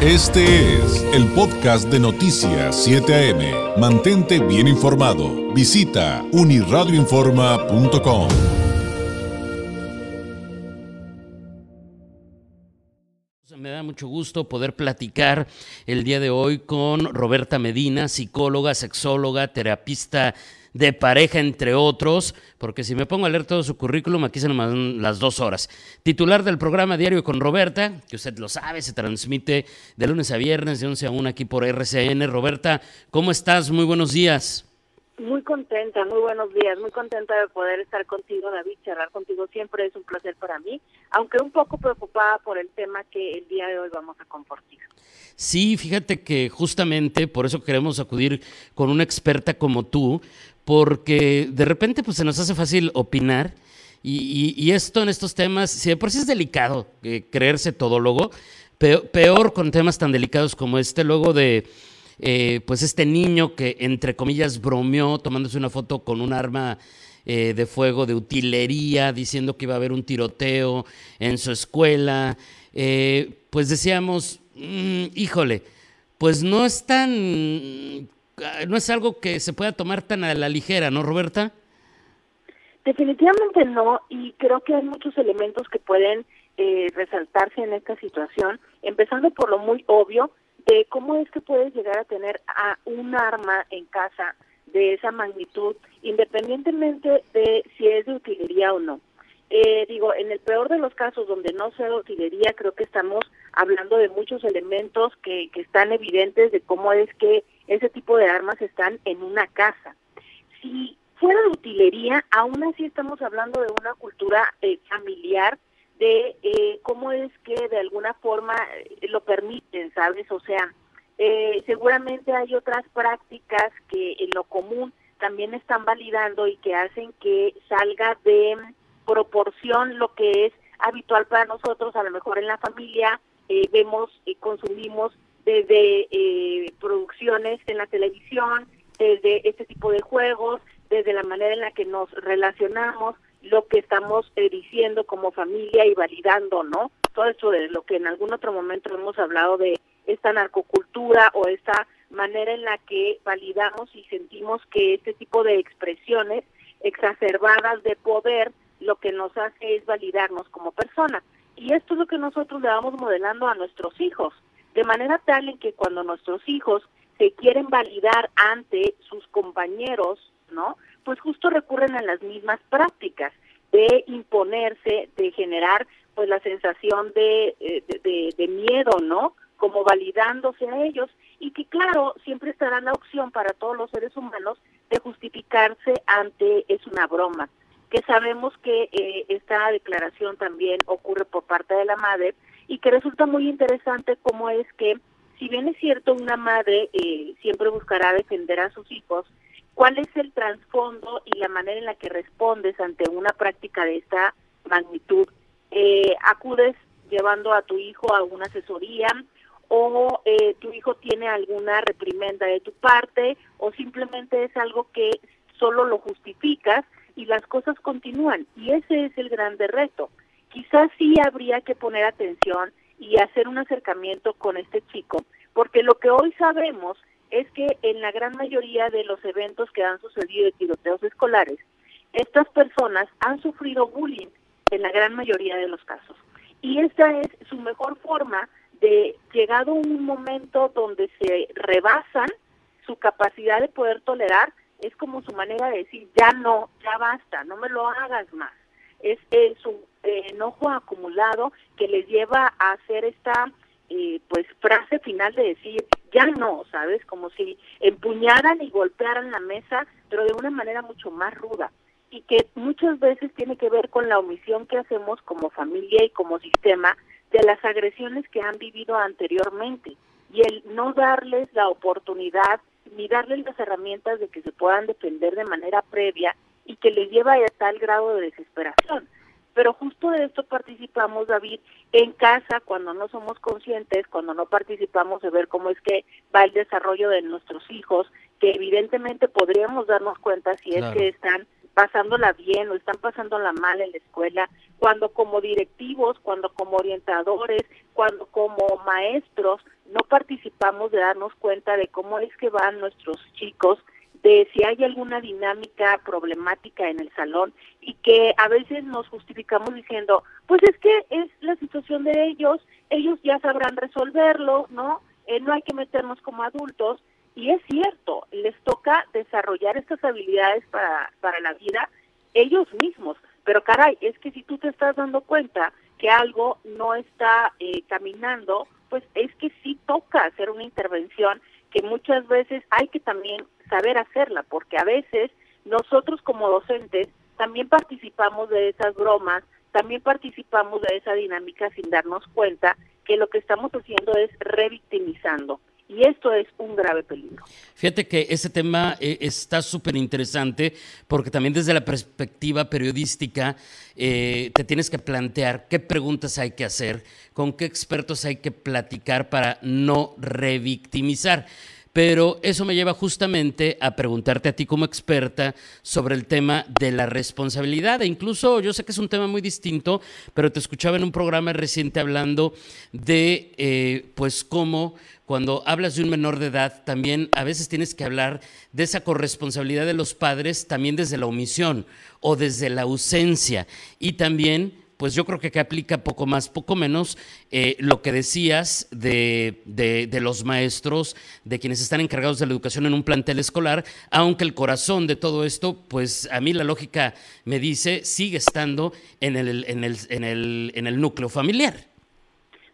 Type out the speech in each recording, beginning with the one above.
Este es el podcast de Noticias 7 AM. Mantente bien informado. Visita uniradioinforma.com. Me da mucho gusto poder platicar el día de hoy con Roberta Medina, psicóloga, sexóloga, terapista de pareja, entre otros, porque si me pongo a leer todo su currículum, aquí se nos las dos horas. Titular del programa Diario con Roberta, que usted lo sabe, se transmite de lunes a viernes, de 11 a 1 aquí por RCN. Roberta, ¿cómo estás? Muy buenos días. Muy contenta, muy buenos días, muy contenta de poder estar contigo, David, charlar contigo siempre es un placer para mí, aunque un poco preocupada por el tema que el día de hoy vamos a compartir. Sí, fíjate que justamente por eso queremos acudir con una experta como tú, porque de repente pues se nos hace fácil opinar y, esto en estos temas, si de por sí es delicado eh, creerse todólogo, peor, peor, con temas tan delicados como este, luego de eh, pues este niño que entre comillas bromeó tomándose una foto con un arma eh, de fuego de utilería, diciendo que iba a haber un tiroteo en su escuela, pues decíamos, mm, híjole, pues no es tan no es algo que se pueda tomar tan a la ligera, ¿no, Roberta? Definitivamente no, y creo que hay muchos elementos que pueden eh, resaltarse en esta situación, empezando por lo muy obvio de cómo es que puedes llegar a tener a un arma en casa de esa magnitud, independientemente de si es de utilería o no. Eh, digo, en el peor de los casos donde no sea de utilería, creo que estamos hablando de muchos elementos que, que están evidentes de cómo es que ese tipo de armas están en una casa. Si fuera de utilería, aún así estamos hablando de una cultura eh, familiar, de eh, cómo es que de alguna forma eh, lo permiten, ¿sabes? O sea, seguramente hay otras prácticas que en lo común también están validando y que hacen que salga de proporción lo que es habitual para nosotros, a lo mejor en la familia vemos y consumimos desde eh, producciones en la televisión, desde este tipo de juegos, desde la manera en la que nos relacionamos, lo que estamos eh, diciendo como familia y validando, ¿no? Todo eso de lo que en algún otro momento hemos hablado de esta narcocultura o esta manera en la que validamos y sentimos que este tipo de expresiones exacerbadas de poder lo que nos hace es validarnos como personas. Y esto es lo que nosotros le vamos modelando a nuestros hijos de manera tal en que cuando nuestros hijos se quieren validar ante sus compañeros, ¿no? Pues justo recurren a las mismas prácticas de imponerse, de generar pues la sensación de, eh, de, de, miedo, ¿no? Como validándose a ellos y que claro, siempre estará la opción para todos los seres humanos de justificarse ante es una broma, que sabemos que eh, esta declaración también ocurre por parte de la madre y que resulta muy interesante cómo es que, si bien es cierto, una madre eh, siempre buscará defender a sus hijos, ¿cuál es el trasfondo y la manera en la que respondes ante una práctica de esta magnitud? Eh, ¿Acudes llevando a tu hijo a una asesoría? o eh, tu hijo tiene alguna reprimenda de tu parte o simplemente es algo que solo lo justificas y las cosas continúan. Y ese es el grande reto quizás sí habría que poner atención y hacer un acercamiento con este chico, porque lo que hoy sabemos es que en la gran mayoría de los eventos que han sucedido de tiroteos escolares, estas personas han sufrido bullying en la gran mayoría de los casos. Y esta es su mejor forma de, llegado un momento donde se rebasan su capacidad de poder tolerar, es como su manera de decir, ya no, ya basta, no me lo hagas más es, su eh, enojo acumulado que les lleva a hacer esta eh, pues frase final de decir ya no, ¿sabes? Como si empuñaran y golpearan la mesa, pero de una manera mucho más ruda y que muchas veces tiene que ver con la omisión que hacemos como familia y como sistema de las agresiones que han vivido anteriormente y el no darles la oportunidad ni darles las herramientas de que se puedan defender de manera previa y que les lleva a tal grado de desesperación. Pero justo de esto participamos, David, en casa cuando no somos conscientes, cuando no participamos de ver cómo es que va el desarrollo de nuestros hijos, que evidentemente podríamos darnos cuenta si es que están pasándola bien o están pasándola mal en la escuela, cuando como directivos, cuando como orientadores, cuando como maestros no participamos de darnos cuenta de cómo es que van nuestros chicos, de si hay alguna dinámica problemática en el salón y que a veces nos justificamos diciendo, pues es que es la situación de ellos, ellos ya sabrán resolverlo, ¿no? Eh, no hay que meternos como adultos. Y es cierto, les toca desarrollar estas habilidades para, para la vida ellos mismos. Pero caray, es que si tú te estás dando cuenta que algo no está eh, caminando, pues es que sí toca hacer una intervención que muchas veces hay que también saber hacerla, porque a veces nosotros como docentes también participamos de esas bromas, también participamos de esa dinámica sin darnos cuenta que lo que estamos haciendo es revictimizando. Y esto es un grave peligro. Fíjate que ese tema eh, está súper interesante porque también desde la perspectiva periodística eh, te tienes que plantear qué preguntas hay que hacer, con qué expertos hay que platicar para no revictimizar. Pero eso me lleva justamente a preguntarte a ti como experta sobre el tema de la responsabilidad. E incluso yo sé que es un tema muy distinto, pero te escuchaba en un programa reciente hablando de eh, pues cómo cuando hablas de un menor de edad, también a veces tienes que hablar de esa corresponsabilidad de los padres, también desde la omisión o desde la ausencia. Y también pues yo creo que que aplica poco más, poco menos eh, lo que decías de, de, los maestros, de quienes están encargados de la educación en un plantel escolar, aunque el corazón de todo esto, pues a mí la lógica me dice, sigue estando en el, en el, en el, en el núcleo familiar.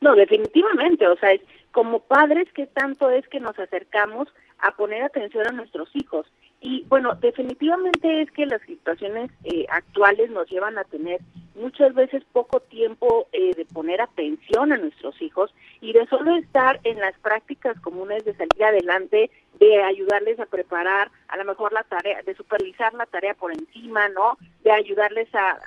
No, definitivamente, o sea, como padres, ¿qué tanto es que nos acercamos a poner atención a nuestros hijos? Y bueno, definitivamente es que las situaciones eh, actuales nos llevan a tener muchas veces poco tiempo eh, de poner atención a nuestros hijos y de solo estar en las prácticas comunes de salir adelante, de ayudarles a preparar a lo mejor la tarea, de supervisar la tarea por encima, ¿no? De ayudarles a,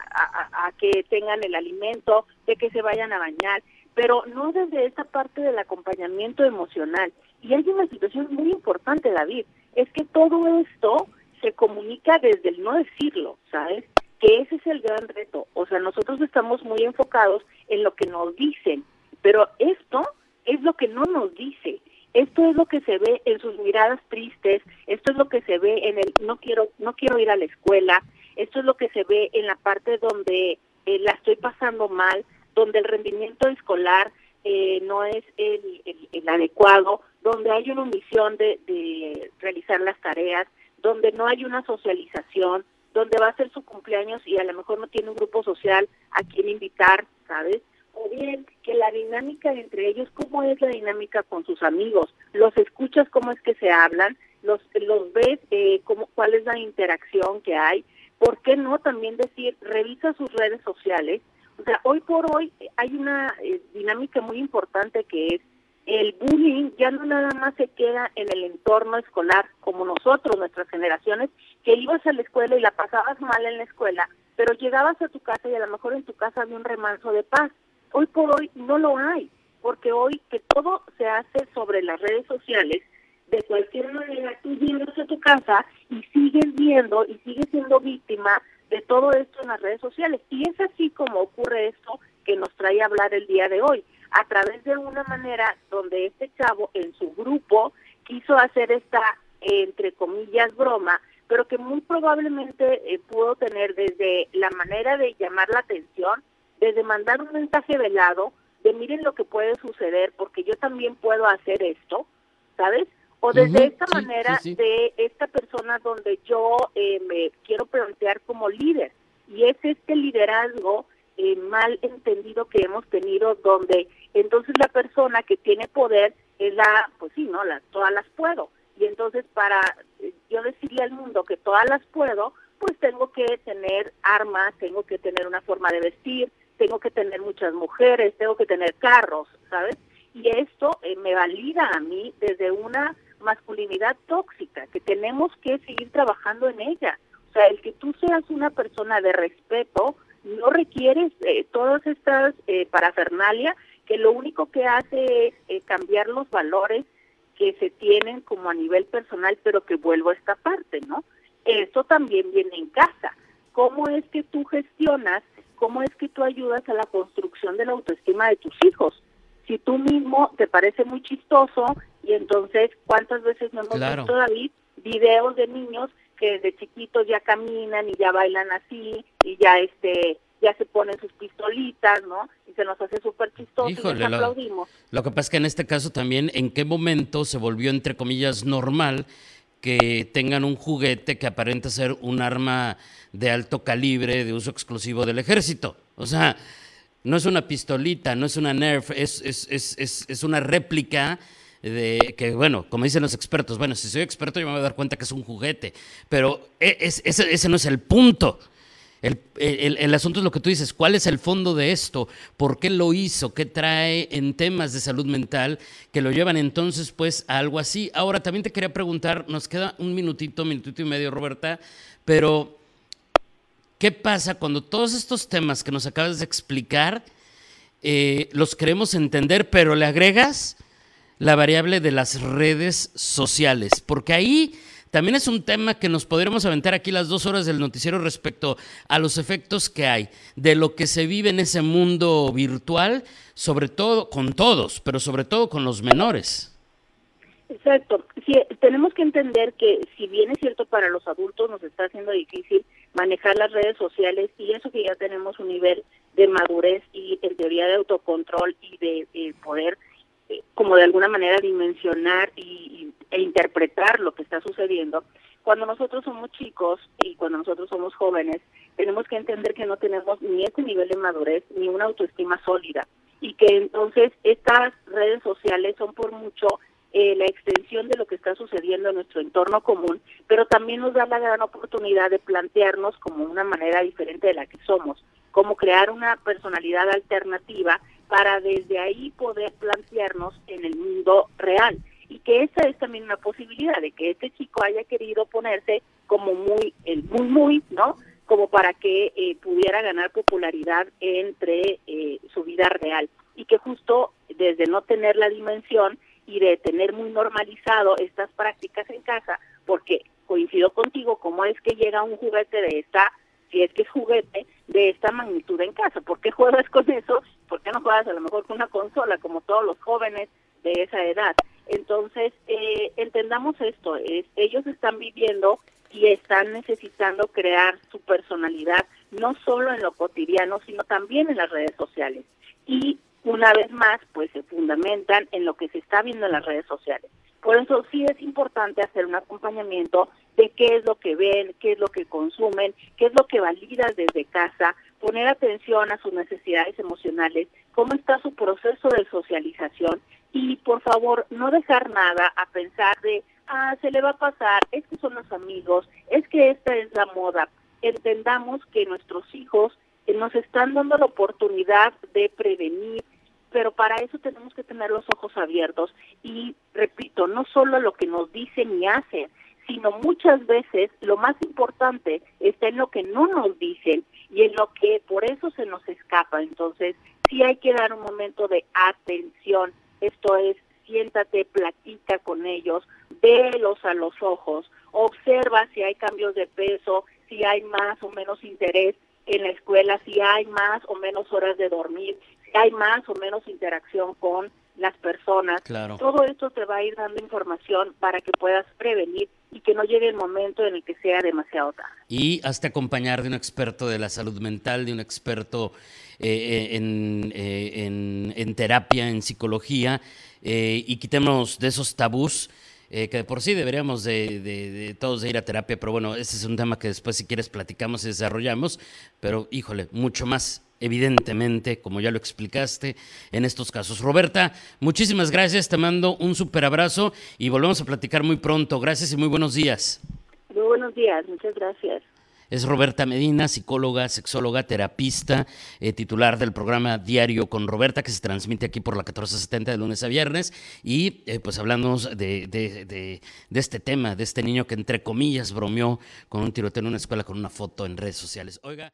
a, que tengan el alimento, de que se vayan a bañar, pero no desde esta parte del acompañamiento emocional. Y hay una situación muy importante, David, es que todo esto se comunica desde el no decirlo, ¿sabes? que ese es el gran reto. O sea, nosotros estamos muy enfocados en lo que nos dicen, pero esto es lo que no nos dice. Esto es lo que se ve en sus miradas tristes, esto es lo que se ve en el no quiero no quiero ir a la escuela, esto es lo que se ve en la parte donde eh, la estoy pasando mal, donde el rendimiento escolar eh, no es el, el, adecuado, donde hay una omisión de, de realizar las tareas, donde no hay una socialización, donde va a ser su cumpleaños y a lo mejor no tiene un grupo social a quien invitar, ¿sabes? O bien que la dinámica entre ellos, ¿cómo es la dinámica con sus amigos? ¿Los escuchas cómo es que se hablan? ¿Los, los ves eh, cómo, cuál es la interacción que hay? ¿Por qué no también decir, revisa sus redes sociales? O sea, hoy por hoy hay una eh, dinámica muy importante que es el bullying ya no nada más se queda en el entorno escolar, como nosotros, nuestras generaciones, que ibas a la escuela y la pasabas mal en la escuela, pero llegabas a tu casa y a lo mejor en tu casa había un remanso de paz. Hoy por hoy no lo hay, porque hoy que todo se hace sobre las redes sociales, de cualquier manera tú llegas a tu casa y sigues viendo y sigues siendo víctima de todo esto en las redes sociales. Y es así como ocurre esto que nos trae a hablar el día de hoy a través de una manera donde este chavo en su grupo quiso hacer esta, entre comillas, broma, pero que muy probablemente eh, pudo tener desde la manera de llamar la atención, desde mandar un mensaje velado, de miren lo que puede suceder, porque yo también puedo hacer esto, ¿sabes? O desde esta manera de esta persona donde yo eh, me quiero plantear como líder. Y es este liderazgo eh, mal entendido que hemos tenido donde entonces la persona que tiene poder es la, pues sí, ¿no? Las, todas las puedo. Y entonces para eh, yo decirle al mundo que todas las puedo, pues tengo que tener armas, tengo que tener una forma de vestir, tengo que tener muchas mujeres, tengo que tener carros, ¿sabes? Y esto eh, me valida a mí desde una masculinidad tóxica, que tenemos que seguir trabajando en ella. O sea, el que tú seas una persona de respeto, no requieres eh, todas estas eh, parafernalia que lo único que hace es eh, cambiar los valores que se tienen como a nivel personal, pero que vuelvo a esta parte, ¿no? Esto también viene en casa. ¿Cómo es que tú gestionas, cómo es que tú ayudas a la construcción de la autoestima de tus hijos? Si tú mismo te parece muy chistoso y entonces, ¿cuántas veces no hemos visto, David, videos de niños que desde chiquitos ya caminan y ya bailan así y ya este ya se ponen sus pistolitas, ¿no? Y se nos hace súper chistoso y aplaudimos. Lo, que pasa es que en este caso también, ¿en qué momento se volvió, entre comillas, normal que tengan un juguete que aparenta ser un arma de alto calibre de uso exclusivo del ejército? O sea, no es una pistolita, no es una Nerf, es, es, es, es una réplica de que, bueno, como dicen los expertos, bueno, si soy experto yo me voy a dar cuenta que es un juguete, pero e, ese, ese no es el punto. El, asunto es lo que tú dices, ¿cuál es el fondo de esto? ¿Por qué lo hizo? ¿Qué trae en temas de salud mental que lo llevan entonces pues a algo así? Ahora también te quería preguntar, nos queda un minutito, minutito y medio Roberta, pero ¿qué pasa cuando todos estos temas que nos acabas de explicar eh, los queremos entender, pero le agregas la variable de las redes sociales? Porque ahí también es un tema que nos podríamos aventar aquí las dos horas del noticiero respecto a los efectos que hay, de lo que se vive en ese mundo virtual, sobre todo con todos, pero sobre todo con los menores. Exacto. Sí, tenemos que entender que si bien es cierto para los adultos nos está haciendo difícil manejar las redes sociales y eso que ya tenemos un nivel de madurez y en teoría de autocontrol y de poder eh, como de alguna manera dimensionar y, e interpretar lo que está sucediendo. Cuando nosotros somos chicos y cuando nosotros somos jóvenes, tenemos que entender que no tenemos ni este nivel de madurez ni una autoestima sólida y que entonces estas redes sociales son por mucho eh, la extensión de lo que está sucediendo en nuestro entorno común, pero también nos da la gran oportunidad de plantearnos como una manera diferente de la que somos, como crear una personalidad alternativa para desde ahí poder plantearnos en el mundo real. Y que esa es también una posibilidad de que este chico haya querido ponerse como muy, el muy, muy, ¿no? Como para que eh, pudiera ganar popularidad entre eh, su vida real. Y que justo desde no tener la dimensión y de tener muy normalizado estas prácticas en casa, porque coincido contigo, cómo es que llega un juguete de esta si es que es juguete de esta magnitud en casa. ¿Por qué juegas con eso? ¿Por qué no juegas a lo mejor con una consola como todos los jóvenes de esa edad? Entonces, eh, entendamos esto, es, ellos están viviendo y están necesitando crear su personalidad, no solo en lo cotidiano, sino también en las redes sociales. Y una vez más, pues se fundamentan en lo que se está viendo en las redes sociales. Por eso sí es importante hacer un acompañamiento de qué es lo que ven, qué es lo que consumen, qué es lo que validas desde casa, poner atención a sus necesidades emocionales, cómo está su proceso de socialización y por favor no dejar nada a pensar de, ah, se le va a pasar, es que son los amigos, es que esta es la moda. Entendamos que nuestros hijos eh, nos están dando la oportunidad de prevenir, pero para eso tenemos que tener los ojos abiertos y, repito, no solo lo que nos dicen y hacen, sino muchas veces lo más importante está en lo que no nos dicen y en lo que por eso se nos escapa. Entonces, sí hay que dar un momento de atención. Esto es, siéntate, platica con ellos, velos a los ojos, observa si hay cambios de peso, si hay más o menos interés en la escuela, si hay más o menos horas de dormir, si hay más o menos interacción con las personas. Todo esto te va a ir dando información para que puedas prevenir y que no llegue el momento en el que sea demasiado tarde. Y hasta acompañar de un experto de la salud mental, de un experto eh, eh, eh, en, en, terapia, en psicología, y quitemos de esos tabús. que de por sí deberíamos de, de, todos de ir a terapia, pero bueno, ese es un tema que después si quieres platicamos y desarrollamos, pero híjole, mucho más evidentemente, como ya lo explicaste en estos casos. Roberta, muchísimas gracias, te mando un super abrazo y volvemos a platicar muy pronto. Gracias y muy buenos días. Muy buenos días, muchas gracias. Es Roberta Medina, psicóloga, sexóloga, terapista, eh, titular del programa Diario con Roberta, que se transmite aquí por la 1470 de lunes a viernes. Y eh, pues hablamos de, de, de, este tema, de este niño que entre comillas bromeó con un tiroteo en una escuela con una foto en redes sociales. Oiga.